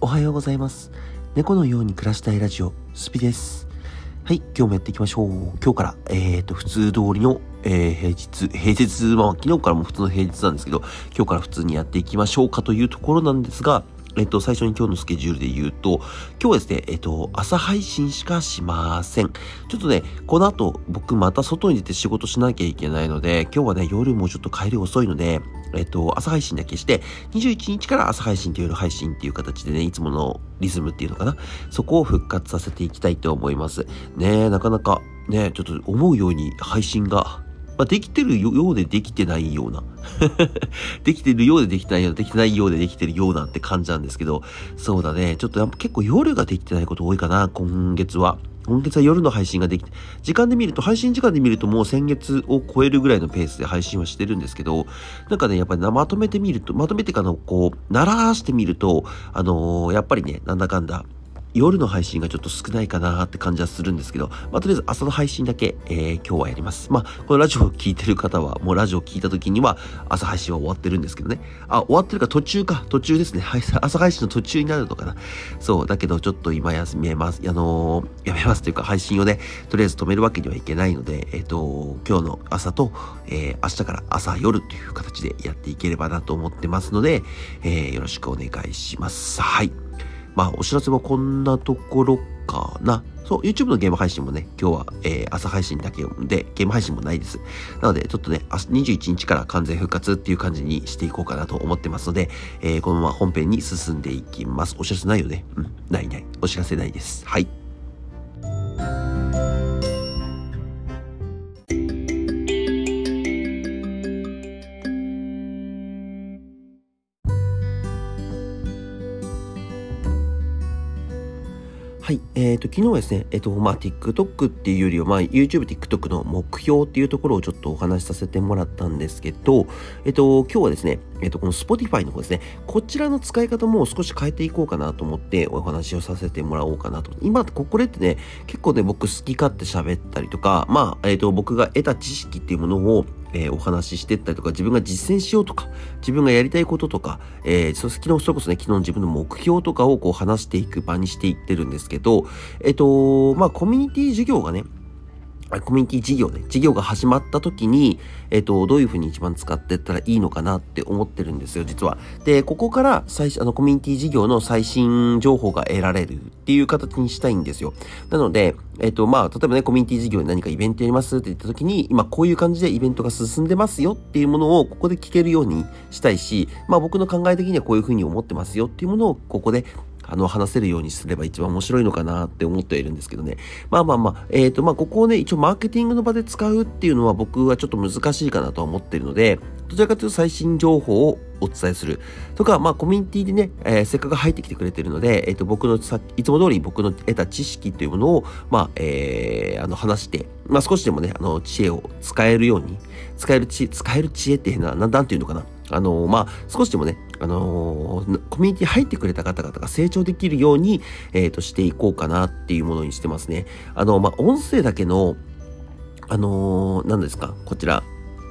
おはようございます。猫のように暮らしたいラジオ、スピです。はい、今日もやっていきましょう。今日から、えーと、普通通りの、えー平日、平日、まあ、昨日からも普通の平日なんですけど、今日から普通にやっていきましょうかというところなんですが、えっと、最初に今日のスケジュールで言うと、今日はですね、えっと、朝配信しかしません。ちょっとね、この後、僕また外に出て仕事しなきゃいけないので、今日はね、夜もちょっと帰り遅いので、えっと、朝配信だけして、21日から朝配信と夜配信っていう形でね、いつものリズムっていうのかな？そこを復活させていきたいと思います。ね、なかなか、ねちょっと思うように配信が、まあ、できてるようでできてないような。できてるようでできてないような、できてないようでできてるようなって感じなんですけど、そうだね。ちょっとやっぱ結構夜ができてないこと多いかな、今月は。今月は夜の配信ができて、時間で見ると、配信時間で見るともう先月を超えるぐらいのペースで配信はしてるんですけど、なんかね、やっぱりまとめてみると、まとめてかの、こう、鳴らしてみると、あのーやっぱりね、なんだかんだ、夜の配信がちょっと少ないかなって感じはするんですけど、まあ、とりあえず朝の配信だけ、えー今日はやります。まあ、このラジオを聞いてる方は、もうラジオを聞いた時には、朝配信は終わってるんですけどね。あ、終わってるか途中か、途中ですね。朝配信の途中になるのかな。そう、だけどちょっと今休めます。あのーやめますというか、配信をね、とりあえず止めるわけにはいけないので、えっ、と、今日の朝と、えー明日から朝夜という形でやっていければなと思ってますので、えーよろしくお願いします。はい。まあ、お知らせはこんなところかな。そう、YouTube のゲーム配信もね、今日は、えー朝配信だけで、ゲーム配信もないです。なので、ちょっとね、明日21日から完全復活っていう感じにしていこうかなと思ってますので、えーこのまま本編に進んでいきます。お知らせないよねうん、ないない。お知らせないです。はい。はい。えっ、と、昨日はですね、えっ、と、まあ、TikTok っていうよりは、まあ、YouTube、TikTok の目標っていうところをちょっとお話しさせてもらったんですけど、えっ、と、今日はですね、えっ、と、この Spotify の方ですね、こちらの使い方も少し変えていこうかなと思ってお話をさせてもらおうかなと。今、ここでってね、結構ね、僕好き勝手喋ったりとか、まあ、えっ、と、僕が得た知識っていうものを、えーお話ししてったりとか、自分が実践しようとか、自分がやりたいこととか、えー、そ昨日、それこそね、昨日の自分の目標とかをこう話していく場にしていってるんですけど、えっ、と、まあ、コミュニティ授業がね、コミュニティ事業ね、事業が始まった時に、えっ、と、どういうふうに一番使っていったらいいのかなって思ってるんですよ、実は。で、ここから最新、あの、コミュニティ事業の最新情報が得られるっていう形にしたいんですよ。なので、えっ、と、まあ、例えばね、コミュニティ事業で何かイベントやりますって言った時に、今こういう感じでイベントが進んでますよっていうものをここで聞けるようにしたいし、まあ僕の考え的にはこういうふうに思ってますよっていうものをここであの、話せるようにすれば一番面白いのかなって思っているんですけどね。まあまあまあ、えっ、と、まあ、ここをね、一応マーケティングの場で使うっていうのは僕はちょっと難しいかなとは思ってるので、どちらかというと最新情報をお伝えする。とか、まあ、コミュニティでね、えーせっかく入ってきてくれてるので、えっ、と、僕のさ、いつも通り僕の得た知識というものを、まあ、えーあの、話して、まあ、少しでもね、あの、知恵を使えるように、使える知、使える知恵っていうのは、なんなんていうのかな。あのまあ、少しでもね、あのコミュニティ入ってくれた方々が成長できるように、えっ、と、していこうかなっていうものにしてますね。あの、まあ、音声だけの、あのー何ですか、こちら、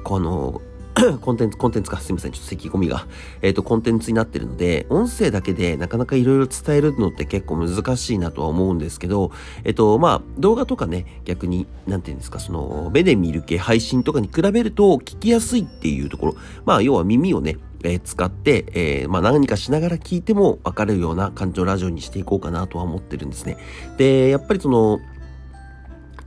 この、コンテンツ、コンテンツか、すいません、ちょっと咳込みが、えっ、と、コンテンツになってるので、音声だけでなかなかいろいろ伝えるのって結構難しいなとは思うんですけど、えっ、と、まあ、動画とかね、逆に、なんていうんですか、その、目で見る系配信とかに比べると聞きやすいっていうところ、まあ、要は耳をね、えー使って、えーまあ何かしながら聞いても分かるような感じのラジオにしていこうかなとは思ってるんですね。で、やっぱりその、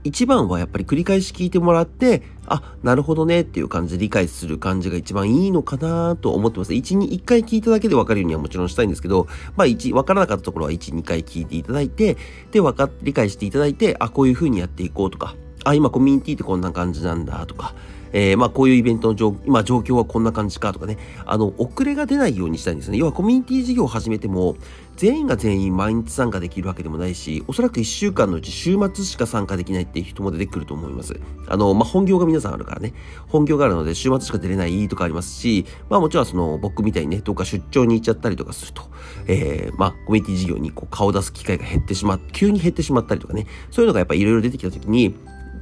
一番はやっぱり繰り返し聞いてもらって、あ、なるほどねっていう感じで理解する感じが一番いいのかなと思ってます。1、2、1回聞いただけで分かるようにはもちろんしたいんですけど、まあ1、分からなかったところは1、2回聞いていただいて、で、分か、理解していただいて、あ、こういう風にやっていこうとか、あ、今コミュニティってこんな感じなんだとか、えーまあこういうイベントの状今状況はこんな感じかとかね、あの、遅れが出ないようにしたいんですね。要はコミュニティ事業を始めても、全員が全員毎日参加できるわけでもないし、おそらく1週間のうち週末しか参加できないっていう人も出てくると思います。あの、まあ、本業が皆さんあるからね、本業があるので週末しか出れないとかありますし、まあもちろんその僕みたいにね、どっか出張に行っちゃったりとかすると、えー、まあコミュニティ事業にこう顔を出す機会が減ってしまっ、急に減ってしまったりとかね、そういうのがやっぱいろいろ出てきたとき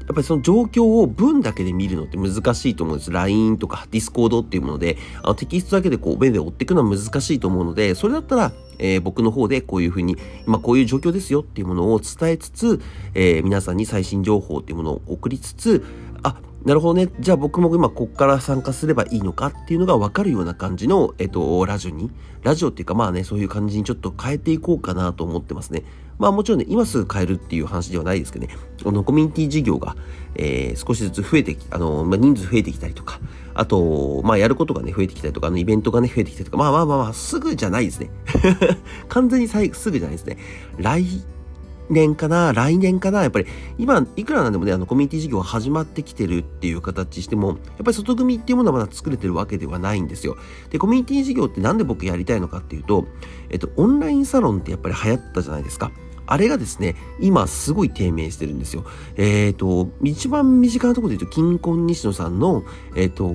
に、っぱりその状況を文だけで見るのって難しいと思うんです。LINE とか Discord っていうもので、あのテキストだけでこう目で追っていくのは難しいと思うので、それだったら、えー、僕の方でこういうふうに、今こういう状況ですよっていうものを伝えつつ、えー、皆さんに最新情報っていうものを送りつつ、あ、なるほどね。じゃあ僕も今こっから参加すればいいのかっていうのが分かるような感じの、えっと、ラジオに、ラジオっていうかまあね、そういう感じにちょっと変えていこうかなと思ってますね。まあもちろんね、今すぐ変えるっていう話ではないですけどね、このコミュニティ事業が、えー、少しずつ増えてき、あの、まあ、人数増えてきたりとか、あと、まあやることがね、増えてきたりとか、あのイベントがね、増えてきたりとか、まあまあまあまあ、すぐじゃないですね。完全にすぐじゃないですね。来年かな来年かなやっぱり今いくらなんでもねあのコミュニティ事業始まってきてるっていう形してもやっぱり外組っていうものはまだ作れてるわけではないんですよでコミュニティ事業ってなんで僕やりたいのかっていうとえっとオンラインサロンってやっぱり流行ったじゃないですかあれがですね、今すごい低迷してるんですよ。えっ、ー、と、一番身近なところで言うと、金婚西野さんの、えっ、ー、と、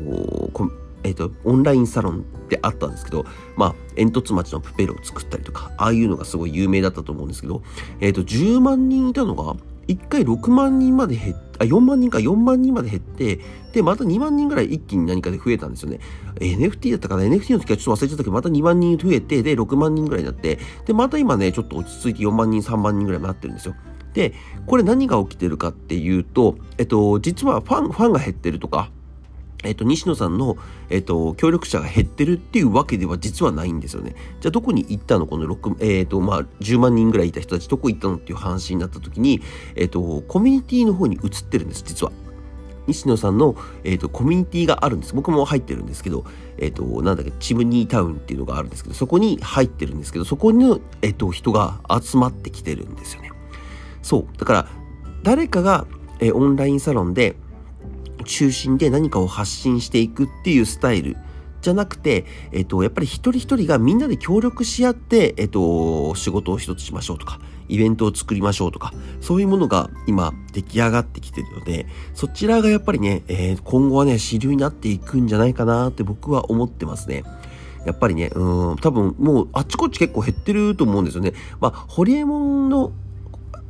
えっ、ー、と、オンラインサロンってあったんですけど、まあ、煙突町のプペルを作ったりとか、ああいうのがすごい有名だったと思うんですけど、えっ、と、10万人いたのが、1回6万人まで減っあ、4万人か4万人まで減って、で、また2万人ぐらい一気に何かで増えたんですよね。NFT だったかな ?NFT の時はちょっと忘れちゃったけど、また2万人増えて、で、6万人ぐらいになって、で、また今ね、ちょっと落ち着いて4万人、3万人ぐらいになってるんですよ。で、これ何が起きてるかっていうと、えっと、実はファン、ファンが減ってるとか、えっと、西野さんの、えっと、協力者が減ってるっていうわけでは実はないんですよね。じゃあどこに行ったの？この6、えっと、まあ、10万人ぐらいいた人たちどこ行ったのっていう話になった時に、えっと、コミュニティの方に移ってるんです、実は。西野さんの、えっと、コミュニティがあるんです。僕も入ってるんですけど、えっと、なんだっけ、チムニータウンっていうのがあるんですけど、そこに入ってるんですけど、そこに、えっと、人が集まってきてるんですよね。そう。だから、誰かが、えオンラインサロンで、中心で何かを発信していくっていうスタイルじゃなくて、えっと、やっぱり一人一人がみんなで協力し合って、えっと、仕事を一つしましょうとか、イベントを作りましょうとか、そういうものが今出来上がってきてるので、そちらがやっぱりね、えー、今後はね、主流になっていくんじゃないかなって僕は思ってますね。やっぱりね、うん、多分もうあっちこっち結構減ってると思うんですよね。まあ、ホリエモンの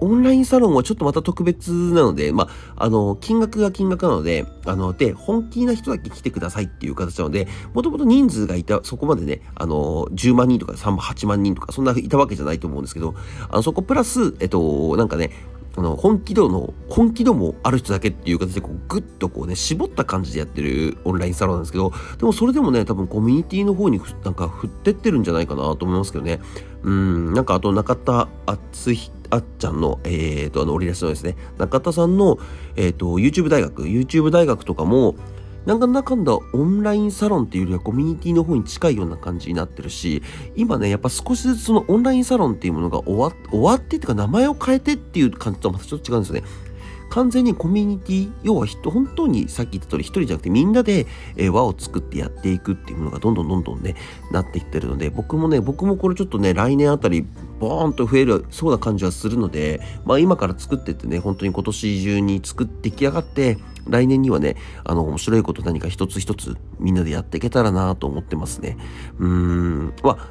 オンラインサロンはちょっとまた特別なので、まあ、あの、金額が金額なので、あの、で、本気な人だけ来てくださいっていう形なので、もともと人数がいた、そこまでね、あの、10万人とか3万、8万人とか、そんないたわけじゃないと思うんですけど、あの、そこプラス、えっと、なんかね、あの、本気度の、本気度もある人だけっていう形で、こう、ぐっとこうね、絞った感じでやってるオンラインサロンなんですけど、でもそれでもね、多分コミュニティの方になんか振ってってるんじゃないかなと思いますけどね。うん、なんかあと中田敦彦あっちゃんの、えっ、ー、と、あの、オリラスのですね、中田さんの、えっ、ー、と、YouTube 大学、YouTube 大学とかも、なんだかんだオンラインサロンっていうよりはコミュニティの方に近いような感じになってるし、今ね、やっぱ少しずつそのオンラインサロンっていうものが終わ終わってっていうか名前を変えてっていう感じとはまたちょっと違うんですよね。完全にコミュニティ、要は人、本当にさっき言った通り一人じゃなくてみんなで、え、輪を作ってやっていくっていうものがどんどんどんどんね、なっていってるので、僕もね、僕もこれちょっとね、来年あたり、ボーンと増えるそうな感じはするので、まあ今から作ってってね、本当に今年中に作ってき上がって、来年にはね、あの、面白いこと何か一つ一つみんなでやっていけたらなと思ってますね。うーん、まあ、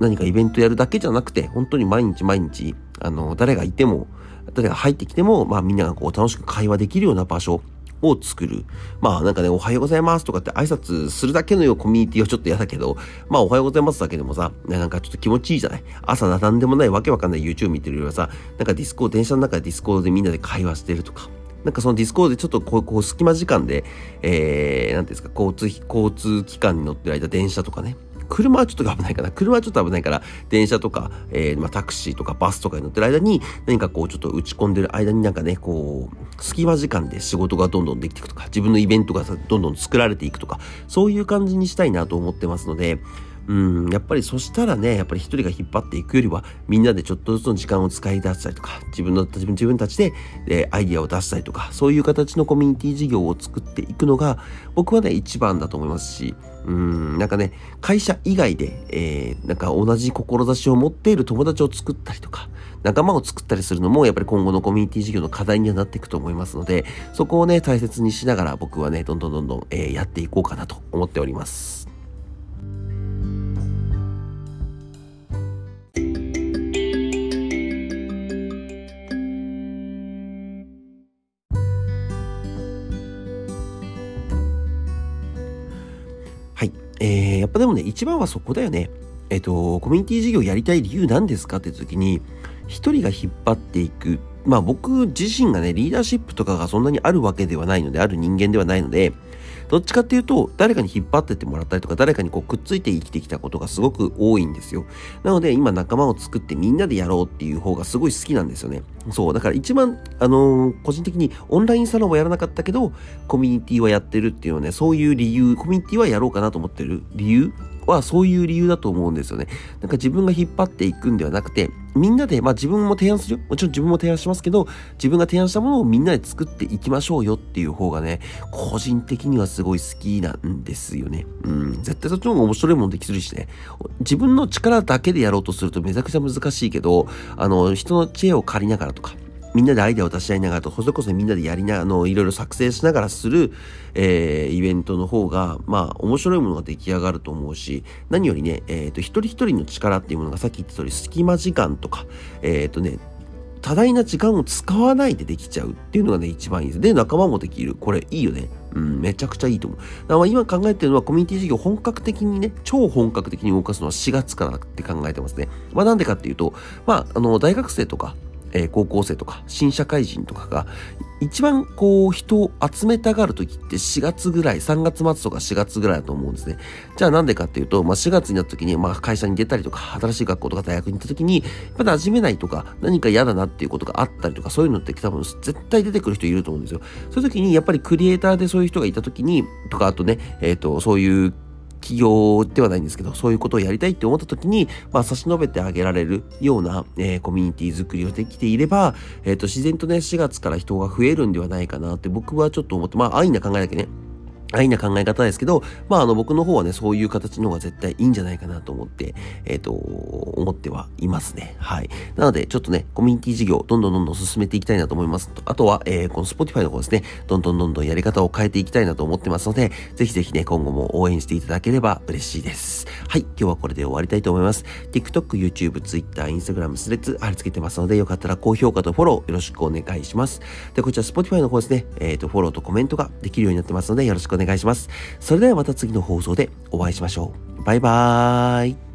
何かイベントやるだけじゃなくて、本当に毎日毎日、あの、誰がいても、誰が入ってきても、まあみんながこう楽しく会話できるような場所を作る。まあなんかね、おはようございますとかって挨拶するだけのよコミュニティはちょっと嫌だけど、まあおはようございますだけでもさ、なんかちょっと気持ちいいじゃない？朝なんでもないわけわかんない YouTube 見てるよりはさ、なんか Discord、電車の中で Discord でみんなで会話してるとか。なんかその Discord でちょっとこう、こう隙間時間で、えー、なんていうんですか、交通、交通機関に乗ってる間、電車とかね、車はちょっと危ないかな。車はちょっと危ないから、電車とか、えー、まあ、タクシーとかバスとかに乗ってる間に、何かこう、ちょっと打ち込んでる間になんかね、こう、隙間時間で仕事がどんどんできていくとか、自分のイベントがどんどん作られていくとか、そういう感じにしたいなと思ってますので、うん、やっぱりそしたらね、やっぱり一人が引っ張っていくよりは、みんなでちょっとずつの時間を使い出したりとか、自分の、自分自分たちで、えアイディアを出したりとか、そういう形のコミュニティ事業を作っていくのが、僕はね、一番だと思いますし、うん、なんかね、会社以外で、えー、なんか同じ志を持っている友達を作ったりとか、仲間を作ったりするのも、やっぱり今後のコミュニティ事業の課題にはなっていくと思いますので、そこをね、大切にしながら僕はね、どんどんどんどん、えー、やっていこうかなと思っております。えー、やっぱでもね、一番はそこだよね。えっ、と、コミュニティ事業やりたい理由なんですかって時に、一人が引っ張っていく。まあ僕自身がね、リーダーシップとかがそんなにあるわけではないので、ある人間ではないので、どっちかっていうと、誰かに引っ張ってってもらったりとか、誰かにこうくっついて生きてきたことがすごく多いんですよ。なので、今仲間を作ってみんなでやろうっていう方がすごい好きなんですよね。そう。だから一番、あのー、個人的にオンラインサロンはやらなかったけど、コミュニティはやってるっていうのはね、そういう理由、コミュニティはやろうかなと思ってる理由はそういう理由だと思うんですよね。なんか自分が引っ張っていくんではなくて、みんなで、まあ自分も提案する。もちろん自分も提案しますけど、自分が提案したものをみんなで作っていきましょうよっていう方がね、個人的にはすごい好きなんですよね。うん。絶対そっちの方が面白いもんできするしね。自分の力だけでやろうとするとめちゃくちゃ難しいけど、あの、人の知恵を借りながらとか、みんなでアイデアを出し合いながらと、それこそみんなでやりながら、の、いろいろ作成しながらする、えー、イベントの方が、まあ、面白いものが出来上がると思うし、何よりね、えっ、ー、と、一人一人の力っていうものがさっき言った通り、隙間時間とか、えっ、ー、とね、多大な時間を使わないでできちゃうっていうのがね、一番いいです。で、仲間もできる。これいいよね。うん、めちゃくちゃいいと思う。だから今考えてるのはコミュニティ事業本格的にね、超本格的に動かすのは4月からって考えてますね。まあなんでかっていうと、まあ、あの、大学生とか、えー、高校生とか新社会人とかが一番こう人を集めたがる時って4月ぐらい、3月末とか4月ぐらいだと思うんですね。じゃあなんでかっていうと、まあ4月になった時に、まあ会社に出たりとか、新しい学校とか大学に行った時に、やっぱ馴染めないとか、何か嫌だなっていうことがあったりとか、そういうのって多分絶対出てくる人いると思うんですよ。そういう時にやっぱりクリエイターでそういう人がいた時に、とかあとね、えっ、ー、と、そういう企業ではないんですけど、そういうことをやりたいって思った時に、まあ、差し伸べてあげられるような、えー、コミュニティ作りをできていれば、えっ、ー、と、自然とね、4月から人が増えるんではないかなって僕はちょっと思って、まあ、安易な考えだけね、安易な考え方ですけど、まあ、あの、僕の方はね、そういう形の方が絶対いいんじゃないかなと思って、えっ、ー、と、思ってはいますね。はい。なので、ちょっとね、コミュニティ事業、どんどんどんどん進めていきたいなと思います。あとは、えー、この Spotify の方ですね、どんどんどんどんやり方を変えていきたいなと思ってますので、ぜひぜひね、今後も応援していただければ嬉しいです。はい。今日はこれで終わりたいと思います。TikTok、YouTube、Twitter、Instagram、スレッズ貼り付けてますので、よかったら高評価とフォローよろしくお願いします。で、こちら Spotify の方ですね、えっ、ー、と、フォローとコメントができるようになってますので、よろしくお願いします。それではまた次の放送でお会いしましょう。バイバーイ。